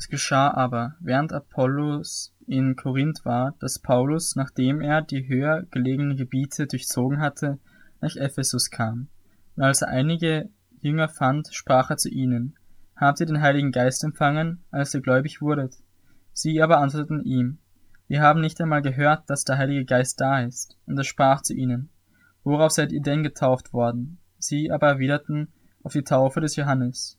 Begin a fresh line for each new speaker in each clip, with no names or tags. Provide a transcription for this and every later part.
Es geschah aber, während Apollos in Korinth war, dass Paulus, nachdem er die höher gelegenen Gebiete durchzogen hatte, nach Ephesus kam. Und als er einige Jünger fand, sprach er zu ihnen, Habt ihr den Heiligen Geist empfangen, als ihr gläubig wurdet? Sie aber antworteten ihm, Wir haben nicht einmal gehört, dass der Heilige Geist da ist. Und er sprach zu ihnen, Worauf seid ihr denn getauft worden? Sie aber erwiderten, auf die Taufe des Johannes.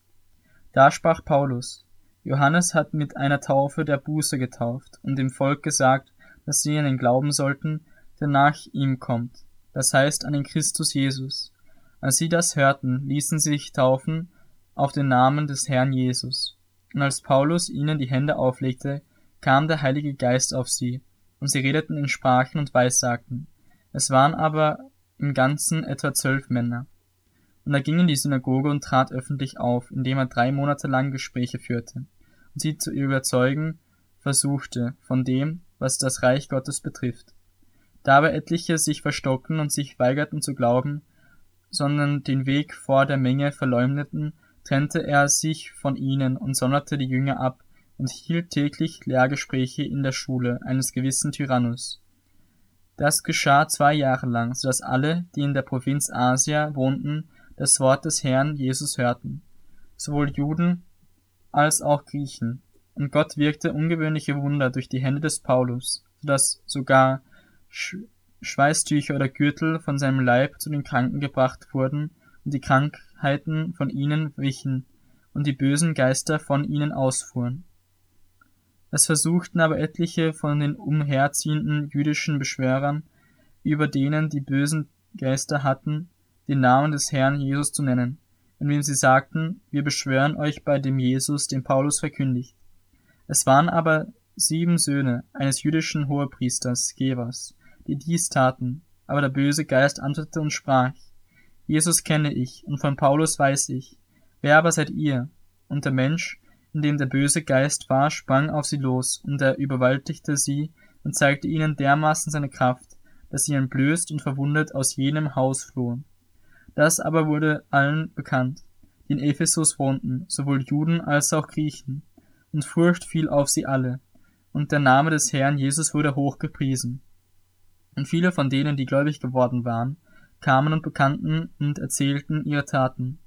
Da sprach Paulus, Johannes hat mit einer Taufe der Buße getauft und dem Volk gesagt, dass sie an den glauben sollten, der nach ihm kommt, das heißt an den Christus Jesus. Als sie das hörten, ließen sie sich taufen auf den Namen des Herrn Jesus. Und als Paulus ihnen die Hände auflegte, kam der Heilige Geist auf sie, und sie redeten in Sprachen und Weissagten. Es waren aber im Ganzen etwa zwölf Männer. Und er ging in die Synagoge und trat öffentlich auf, indem er drei Monate lang Gespräche führte und sie zu überzeugen versuchte von dem, was das Reich Gottes betrifft. Da aber etliche sich verstockten und sich weigerten zu glauben, sondern den Weg vor der Menge verleumdeten, trennte er sich von ihnen und sonderte die Jünger ab und hielt täglich Lehrgespräche in der Schule eines gewissen Tyrannus. Das geschah zwei Jahre lang, so dass alle, die in der Provinz Asia wohnten, das Wort des Herrn Jesus hörten, sowohl Juden als auch Griechen. Und Gott wirkte ungewöhnliche Wunder durch die Hände des Paulus, so dass sogar Sch Schweißtücher oder Gürtel von seinem Leib zu den Kranken gebracht wurden und die Krankheiten von ihnen wichen und die bösen Geister von ihnen ausfuhren. Es versuchten aber etliche von den umherziehenden jüdischen Beschwörern, über denen die bösen Geister hatten, den Namen des Herrn Jesus zu nennen, indem sie sagten, wir beschwören euch bei dem Jesus, den Paulus verkündigt. Es waren aber sieben Söhne eines jüdischen Hohepriesters, Gevas, die dies taten, aber der böse Geist antwortete und sprach, Jesus kenne ich, und von Paulus weiß ich, wer aber seid ihr? Und der Mensch, in dem der böse Geist war, sprang auf sie los, und er überwältigte sie und zeigte ihnen dermaßen seine Kraft, dass sie entblößt und verwundet aus jenem Haus flohen. Das aber wurde allen bekannt, die in Ephesus wohnten, sowohl Juden als auch Griechen, und Furcht fiel auf sie alle, und der Name des Herrn Jesus wurde hochgepriesen. Und viele von denen, die gläubig geworden waren, kamen und bekannten und erzählten ihre Taten.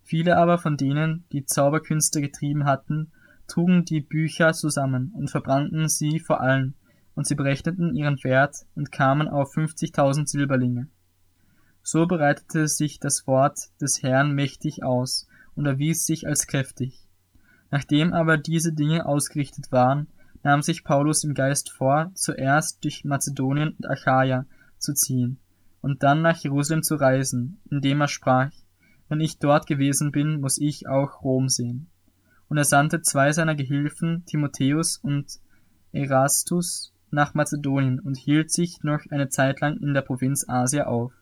Viele aber von denen, die Zauberkünste getrieben hatten, trugen die Bücher zusammen und verbrannten sie vor allen, und sie berechneten ihren Wert und kamen auf fünfzigtausend Silberlinge. So bereitete sich das Wort des Herrn mächtig aus und erwies sich als kräftig. Nachdem aber diese Dinge ausgerichtet waren, nahm sich Paulus im Geist vor, zuerst durch Mazedonien und Achaia zu ziehen und dann nach Jerusalem zu reisen, indem er sprach, wenn ich dort gewesen bin, muss ich auch Rom sehen. Und er sandte zwei seiner Gehilfen, Timotheus und Erastus, nach Mazedonien und hielt sich noch eine Zeit lang in der Provinz Asia auf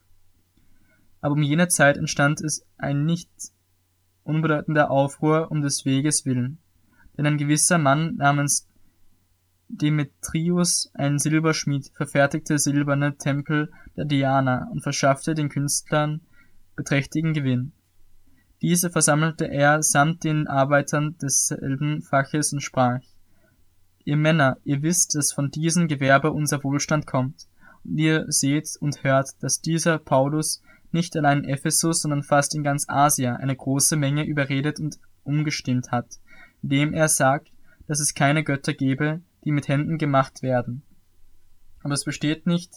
aber um jene Zeit entstand es ein nicht unbedeutender Aufruhr um des Weges willen. Denn ein gewisser Mann namens Demetrius, ein Silberschmied, verfertigte silberne Tempel der Diana und verschaffte den Künstlern beträchtigen Gewinn. Diese versammelte er samt den Arbeitern desselben Faches und sprach, Ihr Männer, ihr wisst, dass von diesem Gewerbe unser Wohlstand kommt, und ihr seht und hört, dass dieser Paulus nicht allein in Ephesus, sondern fast in ganz Asia eine große Menge überredet und umgestimmt hat, indem er sagt, dass es keine Götter gebe, die mit Händen gemacht werden. Aber es besteht nicht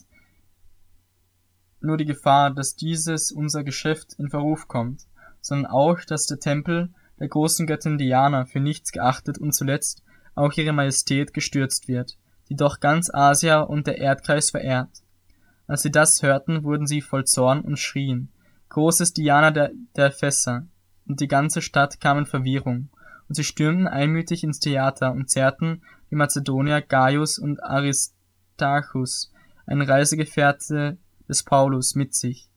nur die Gefahr, dass dieses unser Geschäft in Verruf kommt, sondern auch, dass der Tempel der großen Göttin Diana für nichts geachtet und zuletzt auch ihre Majestät gestürzt wird, die doch ganz Asia und der Erdkreis verehrt. Als sie das hörten, wurden sie voll Zorn und schrien, Groß ist Diana der, der Fässer, und die ganze Stadt kam in Verwirrung, und sie stürmten einmütig ins Theater und zerrten die Mazedonier Gaius und Aristarchus, ein Reisegefährte des Paulus, mit sich.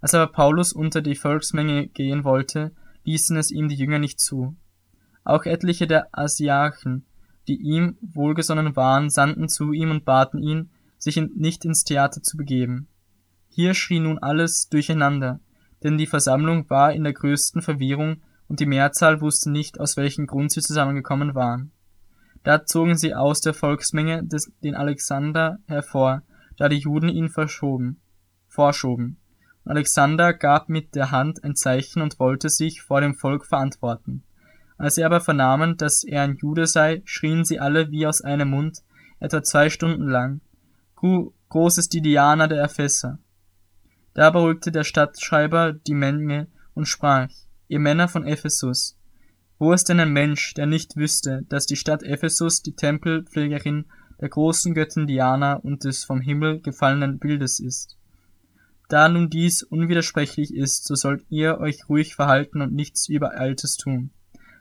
Als aber Paulus unter die Volksmenge gehen wollte, ließen es ihm die Jünger nicht zu. Auch etliche der Asiachen, die ihm wohlgesonnen waren, sandten zu ihm und baten ihn, sich in, nicht ins Theater zu begeben. Hier schrie nun alles durcheinander, denn die Versammlung war in der größten Verwirrung und die Mehrzahl wusste nicht, aus welchem Grund sie zusammengekommen waren. Da zogen sie aus der Volksmenge des, den Alexander hervor, da die Juden ihn verschoben, vorschoben. Und Alexander gab mit der Hand ein Zeichen und wollte sich vor dem Volk verantworten. Als sie aber vernahmen, dass er ein Jude sei, schrien sie alle wie aus einem Mund, etwa zwei Stunden lang. Groß ist die Diana der Epheser. Da beruhigte der Stadtschreiber die Menge und sprach, ihr Männer von Ephesus, wo ist denn ein Mensch, der nicht wüsste, dass die Stadt Ephesus die Tempelpflegerin der großen Göttin Diana und des vom Himmel gefallenen Bildes ist? Da nun dies unwidersprechlich ist, so sollt ihr euch ruhig verhalten und nichts Übereiltes tun.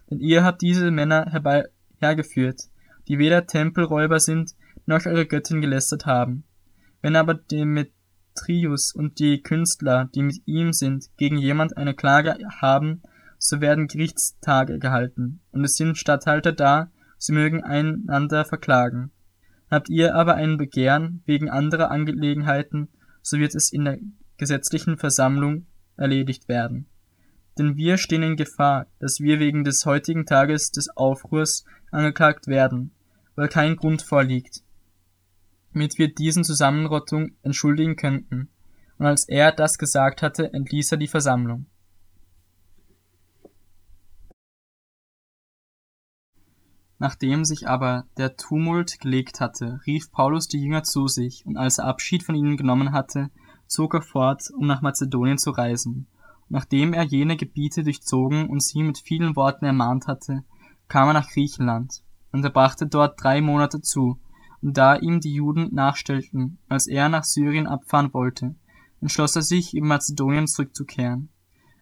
Denn ihr habt diese Männer herbei hergeführt, die weder Tempelräuber sind, noch eure Göttin gelästert haben. Wenn aber Demetrius und die Künstler, die mit ihm sind, gegen jemand eine Klage haben, so werden Gerichtstage gehalten, und es sind Statthalter da, sie mögen einander verklagen. Habt ihr aber ein Begehren wegen anderer Angelegenheiten, so wird es in der gesetzlichen Versammlung erledigt werden. Denn wir stehen in Gefahr, dass wir wegen des heutigen Tages des Aufruhrs angeklagt werden, weil kein Grund vorliegt, damit wir diesen Zusammenrottung entschuldigen könnten. Und als er das gesagt hatte, entließ er die Versammlung. Nachdem sich aber der Tumult gelegt hatte, rief Paulus die Jünger zu sich, und als er Abschied von ihnen genommen hatte, zog er fort, um nach Mazedonien zu reisen. Und nachdem er jene Gebiete durchzogen und sie mit vielen Worten ermahnt hatte, kam er nach Griechenland, und er brachte dort drei Monate zu, da ihm die Juden nachstellten, als er nach Syrien abfahren wollte, entschloss er sich, in Mazedonien zurückzukehren.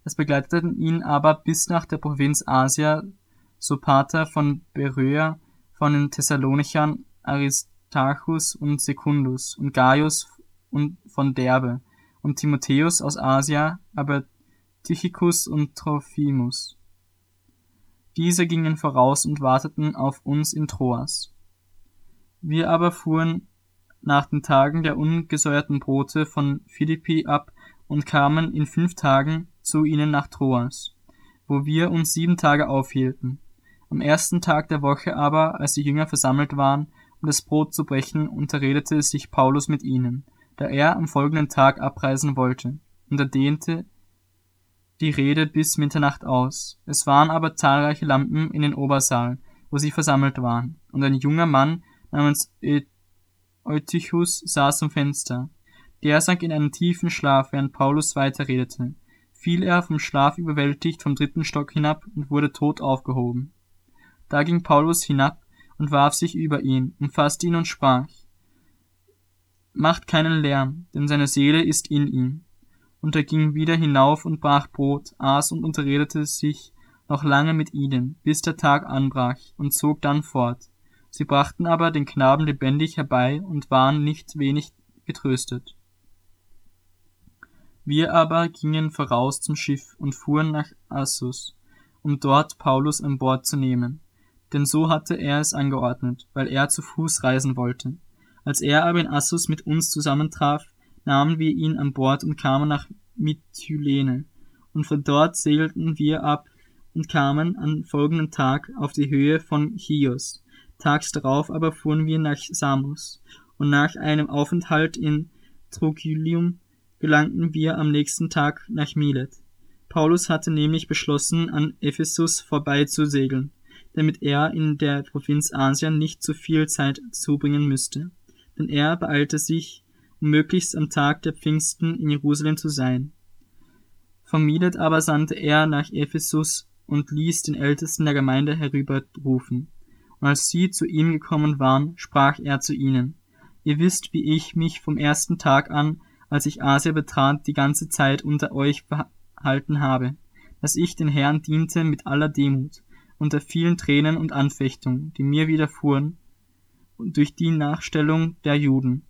Es begleiteten ihn aber bis nach der Provinz Asia Sopater von Beröa, von den Thessalonichern Aristarchus und Secundus und Gaius und von Derbe und Timotheus aus Asia, aber Tychicus und Trophimus. Diese gingen voraus und warteten auf uns in Troas. Wir aber fuhren nach den Tagen der ungesäuerten Brote von Philippi ab und kamen in fünf Tagen zu ihnen nach Troas, wo wir uns sieben Tage aufhielten. Am ersten Tag der Woche aber, als die Jünger versammelt waren, um das Brot zu brechen, unterredete sich Paulus mit ihnen, da er am folgenden Tag abreisen wollte, und er dehnte die Rede bis Mitternacht aus. Es waren aber zahlreiche Lampen in den Obersaal, wo sie versammelt waren, und ein junger Mann namens Eutychus saß am Fenster. Der sank in einen tiefen Schlaf, während Paulus weiterredete. Fiel er vom Schlaf überwältigt vom dritten Stock hinab und wurde tot aufgehoben. Da ging Paulus hinab und warf sich über ihn, umfasste ihn und sprach, Macht keinen Lärm, denn seine Seele ist in ihm. Und er ging wieder hinauf und brach Brot, aß und unterredete sich noch lange mit ihnen, bis der Tag anbrach, und zog dann fort. Sie brachten aber den Knaben lebendig herbei und waren nicht wenig getröstet. Wir aber gingen voraus zum Schiff und fuhren nach Assus, um dort Paulus an Bord zu nehmen denn so hatte er es angeordnet, weil er zu Fuß reisen wollte. Als er aber in Assus mit uns zusammentraf, nahmen wir ihn an Bord und kamen nach Mytilene, und von dort segelten wir ab und kamen am folgenden Tag auf die Höhe von Chios. Tags darauf aber fuhren wir nach Samos, und nach einem Aufenthalt in Trogilium gelangten wir am nächsten Tag nach Milet. Paulus hatte nämlich beschlossen, an Ephesus vorbei zu segeln damit er in der Provinz Asien nicht zu viel Zeit zubringen müsste, denn er beeilte sich, um möglichst am Tag der Pfingsten in Jerusalem zu sein. Von Milet aber sandte er nach Ephesus und ließ den Ältesten der Gemeinde herüberrufen. Und als sie zu ihm gekommen waren, sprach er zu ihnen, Ihr wisst, wie ich mich vom ersten Tag an, als ich Asia betrat, die ganze Zeit unter euch behalten habe, dass ich den Herrn diente mit aller Demut, unter vielen Tränen und Anfechtungen, die mir widerfuhren, durch die Nachstellung der Juden,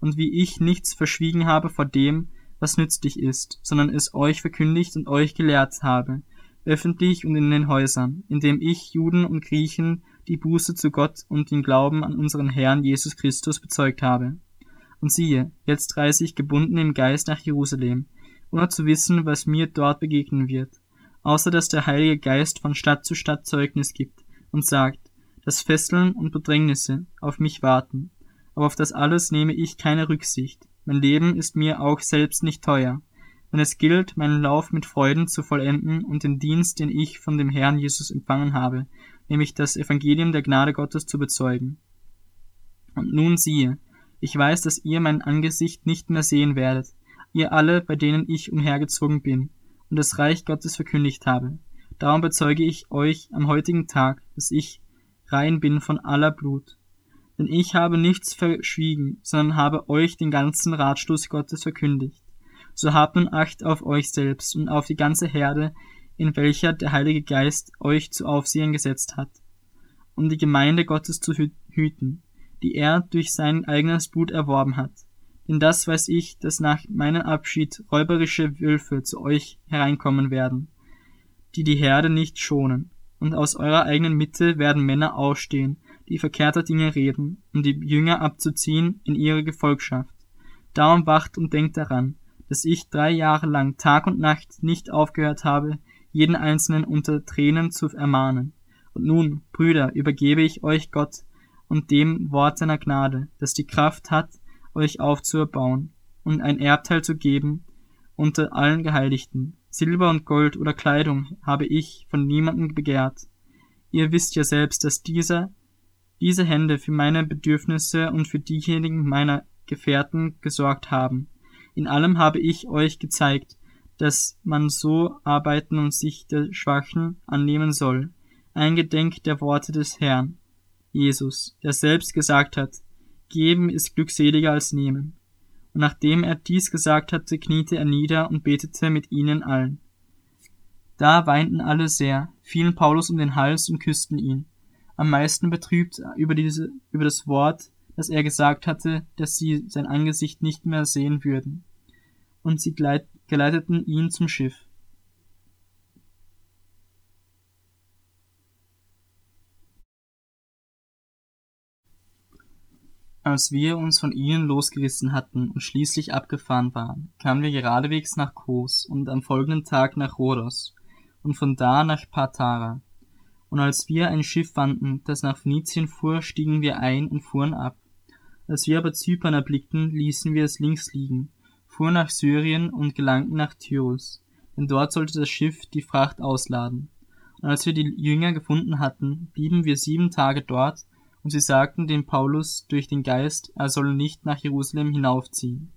und wie ich nichts verschwiegen habe vor dem, was nützlich ist, sondern es euch verkündigt und euch gelehrt habe, öffentlich und in den Häusern, indem ich Juden und Griechen die Buße zu Gott und den Glauben an unseren Herrn Jesus Christus bezeugt habe. Und siehe, jetzt reise ich gebunden im Geist nach Jerusalem, ohne zu wissen, was mir dort begegnen wird außer dass der Heilige Geist von Stadt zu Stadt Zeugnis gibt und sagt, dass Fesseln und Bedrängnisse auf mich warten. Aber auf das alles nehme ich keine Rücksicht. Mein Leben ist mir auch selbst nicht teuer. Wenn es gilt, meinen Lauf mit Freuden zu vollenden und den Dienst, den ich von dem Herrn Jesus empfangen habe, nämlich das Evangelium der Gnade Gottes zu bezeugen. Und nun siehe, ich weiß, dass ihr mein Angesicht nicht mehr sehen werdet, ihr alle, bei denen ich umhergezogen bin und das Reich Gottes verkündigt habe. Darum bezeuge ich euch am heutigen Tag, dass ich rein bin von aller Blut. Denn ich habe nichts verschwiegen, sondern habe euch den ganzen Ratstoß Gottes verkündigt. So habt nun Acht auf euch selbst und auf die ganze Herde, in welcher der Heilige Geist euch zu Aufsehern gesetzt hat, um die Gemeinde Gottes zu hüten, die er durch sein eigenes Blut erworben hat. Denn das weiß ich, dass nach meinem Abschied räuberische Wölfe zu euch hereinkommen werden, die die Herde nicht schonen. Und aus eurer eigenen Mitte werden Männer aufstehen, die verkehrter Dinge reden, um die Jünger abzuziehen in ihre Gefolgschaft. Darum wacht und denkt daran, dass ich drei Jahre lang Tag und Nacht nicht aufgehört habe, jeden Einzelnen unter Tränen zu ermahnen. Und nun, Brüder, übergebe ich euch Gott und dem Wort seiner Gnade, das die Kraft hat, euch aufzuerbauen und ein Erbteil zu geben unter allen Geheiligten. Silber und Gold oder Kleidung habe ich von niemandem begehrt. Ihr wisst ja selbst, dass dieser, diese Hände für meine Bedürfnisse und für diejenigen meiner Gefährten gesorgt haben. In allem habe ich euch gezeigt, dass man so arbeiten und sich der Schwachen annehmen soll. Eingedenk der Worte des Herrn, Jesus, der selbst gesagt hat, Geben ist glückseliger als nehmen. Und nachdem er dies gesagt hatte, kniete er nieder und betete mit ihnen allen. Da weinten alle sehr, fielen Paulus um den Hals und küssten ihn. Am meisten betrübt über, diese, über das Wort, das er gesagt hatte, dass sie sein Angesicht nicht mehr sehen würden. Und sie geleiteten ihn zum Schiff. Als wir uns von ihnen losgerissen hatten und schließlich abgefahren waren, kamen wir geradewegs nach Kos und am folgenden Tag nach Rhodos und von da nach Patara. Und als wir ein Schiff fanden, das nach Phönizien fuhr, stiegen wir ein und fuhren ab. Als wir aber Zypern erblickten, ließen wir es links liegen, fuhren nach Syrien und gelangten nach Tyrus, denn dort sollte das Schiff die Fracht ausladen. Und als wir die Jünger gefunden hatten, blieben wir sieben Tage dort und sie sagten dem Paulus durch den Geist, er solle nicht nach Jerusalem hinaufziehen.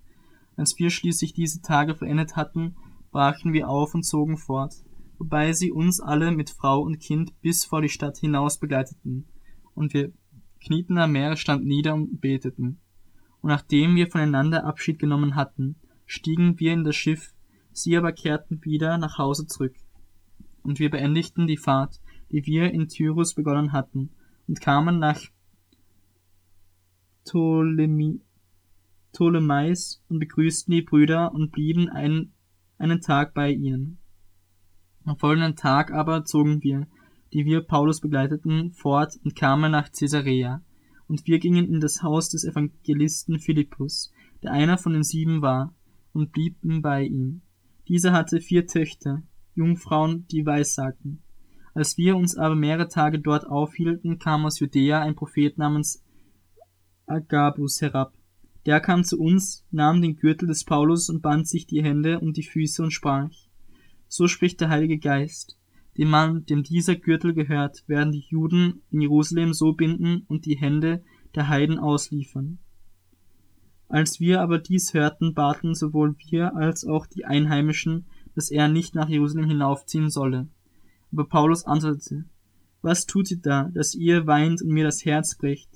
Als wir schließlich diese Tage vollendet hatten, brachen wir auf und zogen fort, wobei sie uns alle mit Frau und Kind bis vor die Stadt hinaus begleiteten, und wir knieten am Meeresstand nieder und beteten. Und nachdem wir voneinander Abschied genommen hatten, stiegen wir in das Schiff, sie aber kehrten wieder nach Hause zurück. Und wir beendigten die Fahrt, die wir in Tyrus begonnen hatten, und kamen nach Ptolemy, Ptolemais und begrüßten die Brüder und blieben einen, einen Tag bei ihnen. Am folgenden Tag aber zogen wir, die wir Paulus begleiteten, fort und kamen nach Caesarea. Und wir gingen in das Haus des Evangelisten Philippus, der einer von den sieben war, und blieben bei ihm. Dieser hatte vier Töchter, Jungfrauen, die weissagten. Als wir uns aber mehrere Tage dort aufhielten, kam aus Judäa ein Prophet namens Agabus herab. Der kam zu uns, nahm den Gürtel des Paulus und band sich die Hände und die Füße und sprach, so spricht der Heilige Geist, dem Mann, dem dieser Gürtel gehört, werden die Juden in Jerusalem so binden und die Hände der Heiden ausliefern. Als wir aber dies hörten, baten sowohl wir als auch die Einheimischen, dass er nicht nach Jerusalem hinaufziehen solle. Aber Paulus antwortete, Was tut ihr da, dass ihr weint und mir das Herz bricht?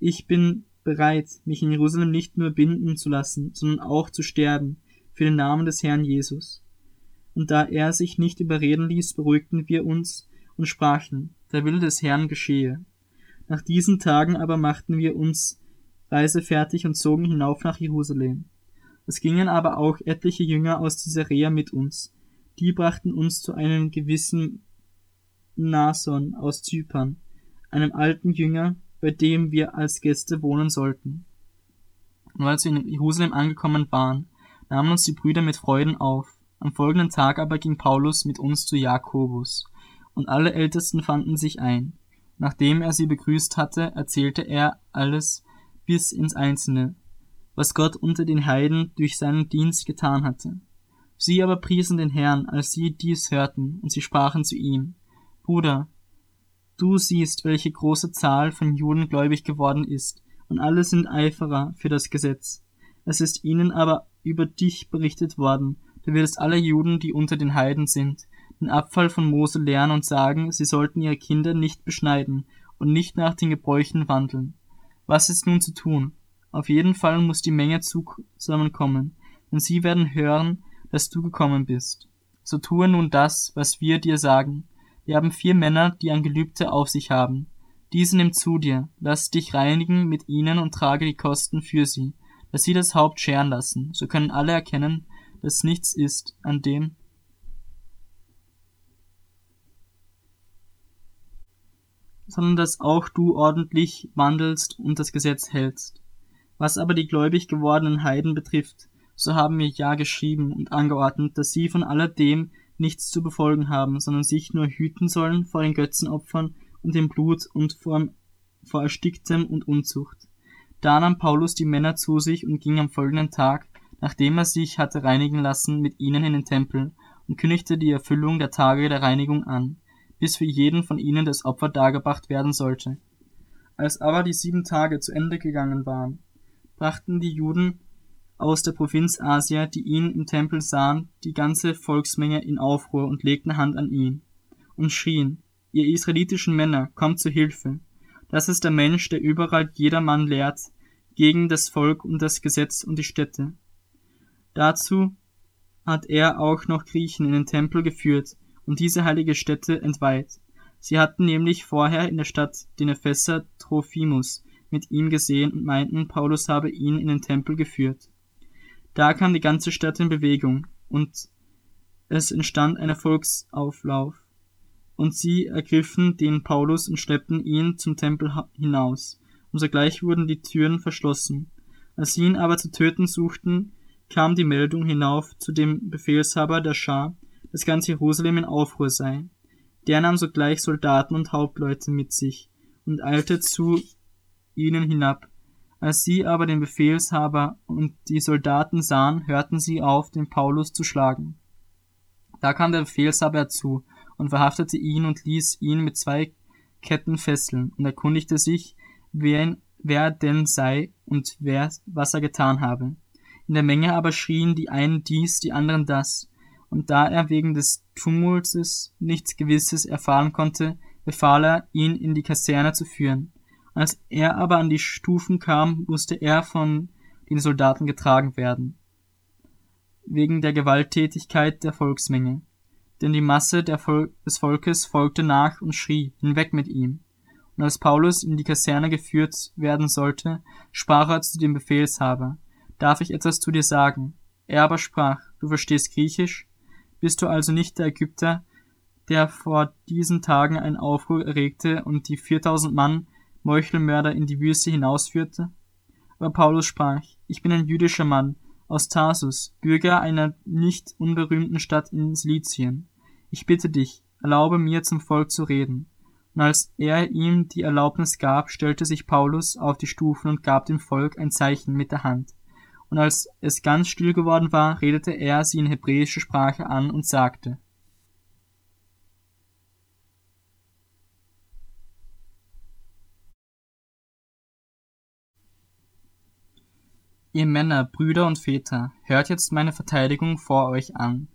Ich bin bereit, mich in Jerusalem nicht nur binden zu lassen, sondern auch zu sterben für den Namen des Herrn Jesus. Und da er sich nicht überreden ließ, beruhigten wir uns und sprachen, der Wille des Herrn geschehe. Nach diesen Tagen aber machten wir uns reisefertig und zogen hinauf nach Jerusalem. Es gingen aber auch etliche Jünger aus Caesarea mit uns. Die brachten uns zu einem gewissen Nason aus Zypern, einem alten Jünger, bei dem wir als Gäste wohnen sollten. Und als wir in Jerusalem angekommen waren, nahmen uns die Brüder mit Freuden auf. Am folgenden Tag aber ging Paulus mit uns zu Jakobus, und alle Ältesten fanden sich ein. Nachdem er sie begrüßt hatte, erzählte er alles bis ins Einzelne, was Gott unter den Heiden durch seinen Dienst getan hatte. Sie aber priesen den Herrn, als sie dies hörten, und sie sprachen zu ihm, Bruder, du siehst, welche große Zahl von Juden gläubig geworden ist, und alle sind Eiferer für das Gesetz. Es ist ihnen aber über dich berichtet worden, du wirst alle Juden, die unter den Heiden sind, den Abfall von Mose lernen und sagen, sie sollten ihre Kinder nicht beschneiden und nicht nach den Gebräuchen wandeln. Was ist nun zu tun? Auf jeden Fall muss die Menge zusammenkommen, denn sie werden hören, dass du gekommen bist. So tue nun das, was wir dir sagen. Wir haben vier Männer, die ein Gelübde auf sich haben. Diese nimm zu dir, lass dich reinigen mit ihnen und trage die Kosten für sie, dass sie das Haupt scheren lassen. So können alle erkennen, dass nichts ist, an dem sondern dass auch du ordentlich wandelst und das Gesetz hältst. Was aber die gläubig gewordenen Heiden betrifft, so haben wir ja geschrieben und angeordnet, dass sie von alledem nichts zu befolgen haben, sondern sich nur hüten sollen vor den Götzenopfern und dem Blut und vor, vor Ersticktem und Unzucht. Da nahm Paulus die Männer zu sich und ging am folgenden Tag, nachdem er sich hatte reinigen lassen, mit ihnen in den Tempel und kündigte die Erfüllung der Tage der Reinigung an bis für jeden von ihnen das Opfer dargebracht werden sollte. Als aber die sieben Tage zu Ende gegangen waren, brachten die Juden aus der Provinz Asia, die ihn im Tempel sahen, die ganze Volksmenge in Aufruhr und legten Hand an ihn und schrien, ihr israelitischen Männer, kommt zu Hilfe. Das ist der Mensch, der überall jedermann lehrt, gegen das Volk und das Gesetz und die Städte. Dazu hat er auch noch Griechen in den Tempel geführt, und diese heilige Stätte entweiht. Sie hatten nämlich vorher in der Stadt den Epheser Trophimus mit ihm gesehen und meinten, Paulus habe ihn in den Tempel geführt. Da kam die ganze Stadt in Bewegung, und es entstand ein Volksauflauf. Und sie ergriffen den Paulus und schleppten ihn zum Tempel hinaus, und sogleich wurden die Türen verschlossen. Als sie ihn aber zu töten suchten, kam die Meldung hinauf zu dem Befehlshaber der Schar, dass ganz Jerusalem in Aufruhr sei. Der nahm sogleich Soldaten und Hauptleute mit sich und eilte zu ihnen hinab. Als sie aber den Befehlshaber und die Soldaten sahen, hörten sie auf, den Paulus zu schlagen. Da kam der Befehlshaber herzu und verhaftete ihn und ließ ihn mit zwei Ketten fesseln und erkundigte sich, wer, wer denn sei und wer, was er getan habe. In der Menge aber schrien die einen dies, die anderen das, und da er wegen des Tumultes nichts Gewisses erfahren konnte, befahl er, ihn in die Kaserne zu führen. Als er aber an die Stufen kam, musste er von den Soldaten getragen werden, wegen der Gewalttätigkeit der Volksmenge. Denn die Masse Vol des Volkes folgte nach und schrie, hinweg mit ihm. Und als Paulus in die Kaserne geführt werden sollte, sprach er zu dem Befehlshaber, darf ich etwas zu dir sagen? Er aber sprach, du verstehst Griechisch? Bist du also nicht der Ägypter, der vor diesen Tagen einen Aufruhr erregte und die 4000 Mann Meuchelmörder in die Wüste hinausführte? Aber Paulus sprach, ich bin ein jüdischer Mann aus Tarsus, Bürger einer nicht unberühmten Stadt in Silizien. Ich bitte dich, erlaube mir zum Volk zu reden. Und als er ihm die Erlaubnis gab, stellte sich Paulus auf die Stufen und gab dem Volk ein Zeichen mit der Hand und als es ganz still geworden war, redete er sie in hebräischer Sprache an und sagte, Ihr Männer, Brüder und Väter, hört jetzt meine Verteidigung vor euch an.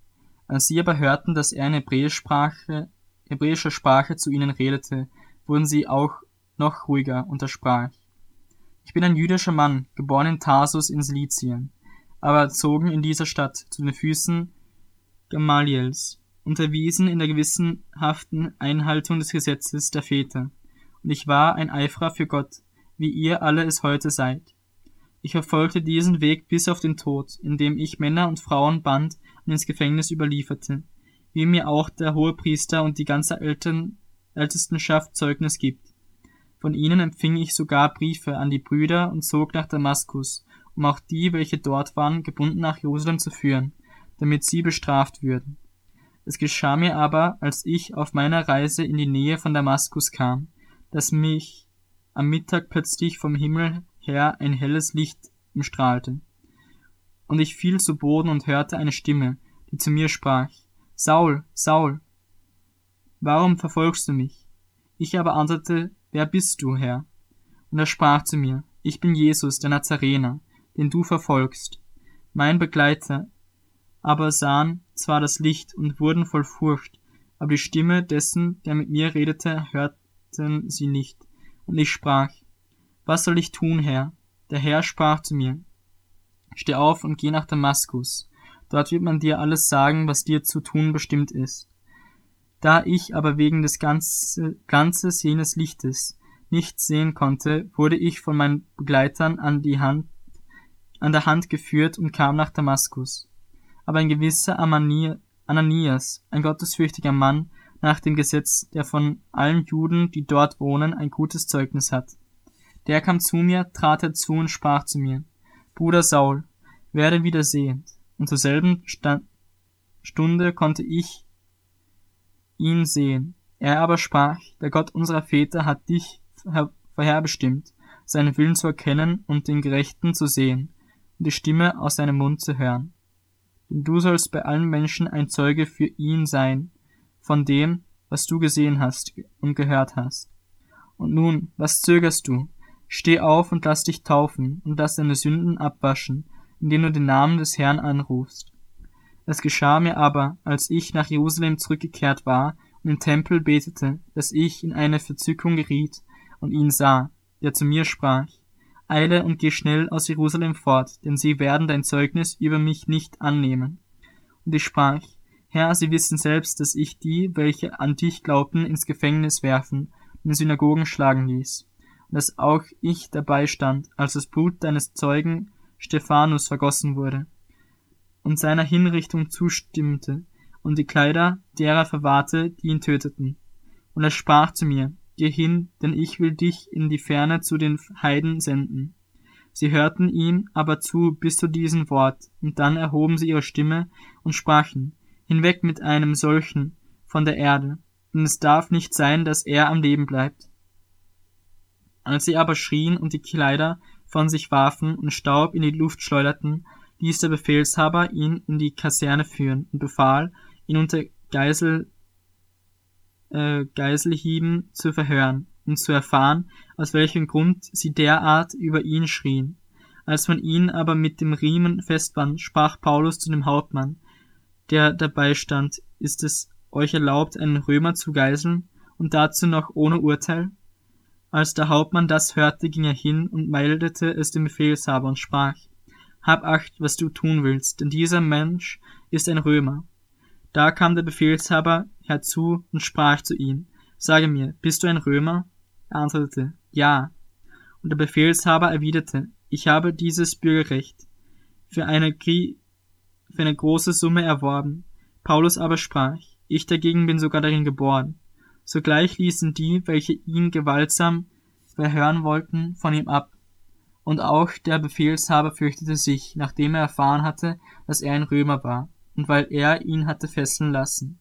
Als sie aber hörten, dass er in hebräischer Sprache, hebräischer Sprache zu ihnen redete, wurden sie auch noch ruhiger und er sprach, ich bin ein jüdischer Mann, geboren in Tarsus in Silizien, aber erzogen in dieser Stadt zu den Füßen Gamaliels, unterwiesen in der gewissenhaften Einhaltung des Gesetzes der Väter. Und ich war ein Eiferer für Gott, wie ihr alle es heute seid. Ich verfolgte diesen Weg bis auf den Tod, indem ich Männer und Frauen band und ins Gefängnis überlieferte, wie mir auch der hohe Priester und die ganze Eltern, Ältestenschaft Zeugnis gibt. Von ihnen empfing ich sogar Briefe an die Brüder und zog nach Damaskus, um auch die, welche dort waren, gebunden nach Jerusalem zu führen, damit sie bestraft würden. Es geschah mir aber, als ich auf meiner Reise in die Nähe von Damaskus kam, dass mich am Mittag plötzlich vom Himmel her ein helles Licht umstrahlte. Und ich fiel zu Boden und hörte eine Stimme, die zu mir sprach, Saul, Saul, warum verfolgst du mich? Ich aber antwortete, wer bist du, Herr? Und er sprach zu mir, ich bin Jesus, der Nazarener, den du verfolgst. Mein Begleiter aber sahen zwar das Licht und wurden voll Furcht, aber die Stimme dessen, der mit mir redete, hörten sie nicht. Und ich sprach, was soll ich tun, Herr? Der Herr sprach zu mir, steh auf und geh nach Damaskus. Dort wird man dir alles sagen, was dir zu tun bestimmt ist. Da ich aber wegen des Glanzes jenes Lichtes nichts sehen konnte, wurde ich von meinen Begleitern an die Hand, an der Hand geführt und kam nach Damaskus. Aber ein gewisser Ananias, ein gottesfürchtiger Mann, nach dem Gesetz, der von allen Juden, die dort wohnen, ein gutes Zeugnis hat. Der kam zu mir, trat herzu und sprach zu mir, Bruder Saul, werde wieder sehend. Und zur selben Stunde konnte ich ihn sehen. Er aber sprach, der Gott unserer Väter hat dich vorherbestimmt, seinen Willen zu erkennen und den Gerechten zu sehen und die Stimme aus seinem Mund zu hören. Denn du sollst bei allen Menschen ein Zeuge für ihn sein, von dem, was du gesehen hast und gehört hast. Und nun, was zögerst du? Steh auf und lass dich taufen und lass deine Sünden abwaschen, indem du den Namen des Herrn anrufst. Es geschah mir aber, als ich nach Jerusalem zurückgekehrt war und im Tempel betete, dass ich in eine Verzückung geriet und ihn sah, der zu mir sprach, Eile und geh schnell aus Jerusalem fort, denn sie werden dein Zeugnis über mich nicht annehmen. Und ich sprach, Herr, sie wissen selbst, dass ich die, welche an dich glaubten, ins Gefängnis werfen und in Synagogen schlagen ließ, und dass auch ich dabei stand, als das Blut deines Zeugen Stephanus vergossen wurde, und seiner Hinrichtung zustimmte, und die Kleider derer verwahrte, die ihn töteten. Und er sprach zu mir, Geh hin, denn ich will dich in die Ferne zu den Heiden senden. Sie hörten ihm aber zu bis zu diesem Wort, und dann erhoben sie ihre Stimme und sprachen, Hinweg mit einem solchen von der Erde, denn es darf nicht sein, dass er am Leben bleibt. Als sie aber schrien und die Kleider von sich warfen und Staub in die Luft schleuderten, ließ der Befehlshaber ihn in die Kaserne führen und befahl, ihn unter Geisel, äh, Geiselhieben zu verhören und zu erfahren, aus welchem Grund sie derart über ihn schrien. Als man ihn aber mit dem Riemen festband, sprach Paulus zu dem Hauptmann, der dabei stand, ist es euch erlaubt, einen Römer zu geiseln und dazu noch ohne Urteil? Als der Hauptmann das hörte, ging er hin und meldete es dem Befehlshaber und sprach, Hab acht, was du tun willst, denn dieser Mensch ist ein Römer. Da kam der Befehlshaber herzu und sprach zu ihm, Sage mir, bist du ein Römer? Er antwortete, Ja. Und der Befehlshaber erwiderte, Ich habe dieses Bürgerrecht für eine, für eine große Summe erworben. Paulus aber sprach, Ich dagegen bin sogar darin geboren. Sogleich ließen die, welche ihn gewaltsam verhören wollten, von ihm ab. Und auch der Befehlshaber fürchtete sich, nachdem er erfahren hatte, dass er ein Römer war, und weil er ihn hatte fesseln lassen.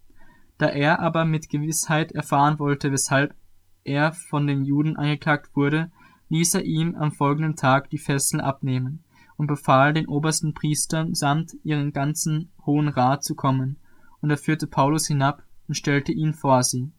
Da er aber mit Gewissheit erfahren wollte, weshalb er von den Juden angeklagt wurde, ließ er ihm am folgenden Tag die Fesseln abnehmen und befahl den obersten Priestern samt ihren ganzen Hohen Rat zu kommen, und er führte Paulus hinab und stellte ihn vor sie.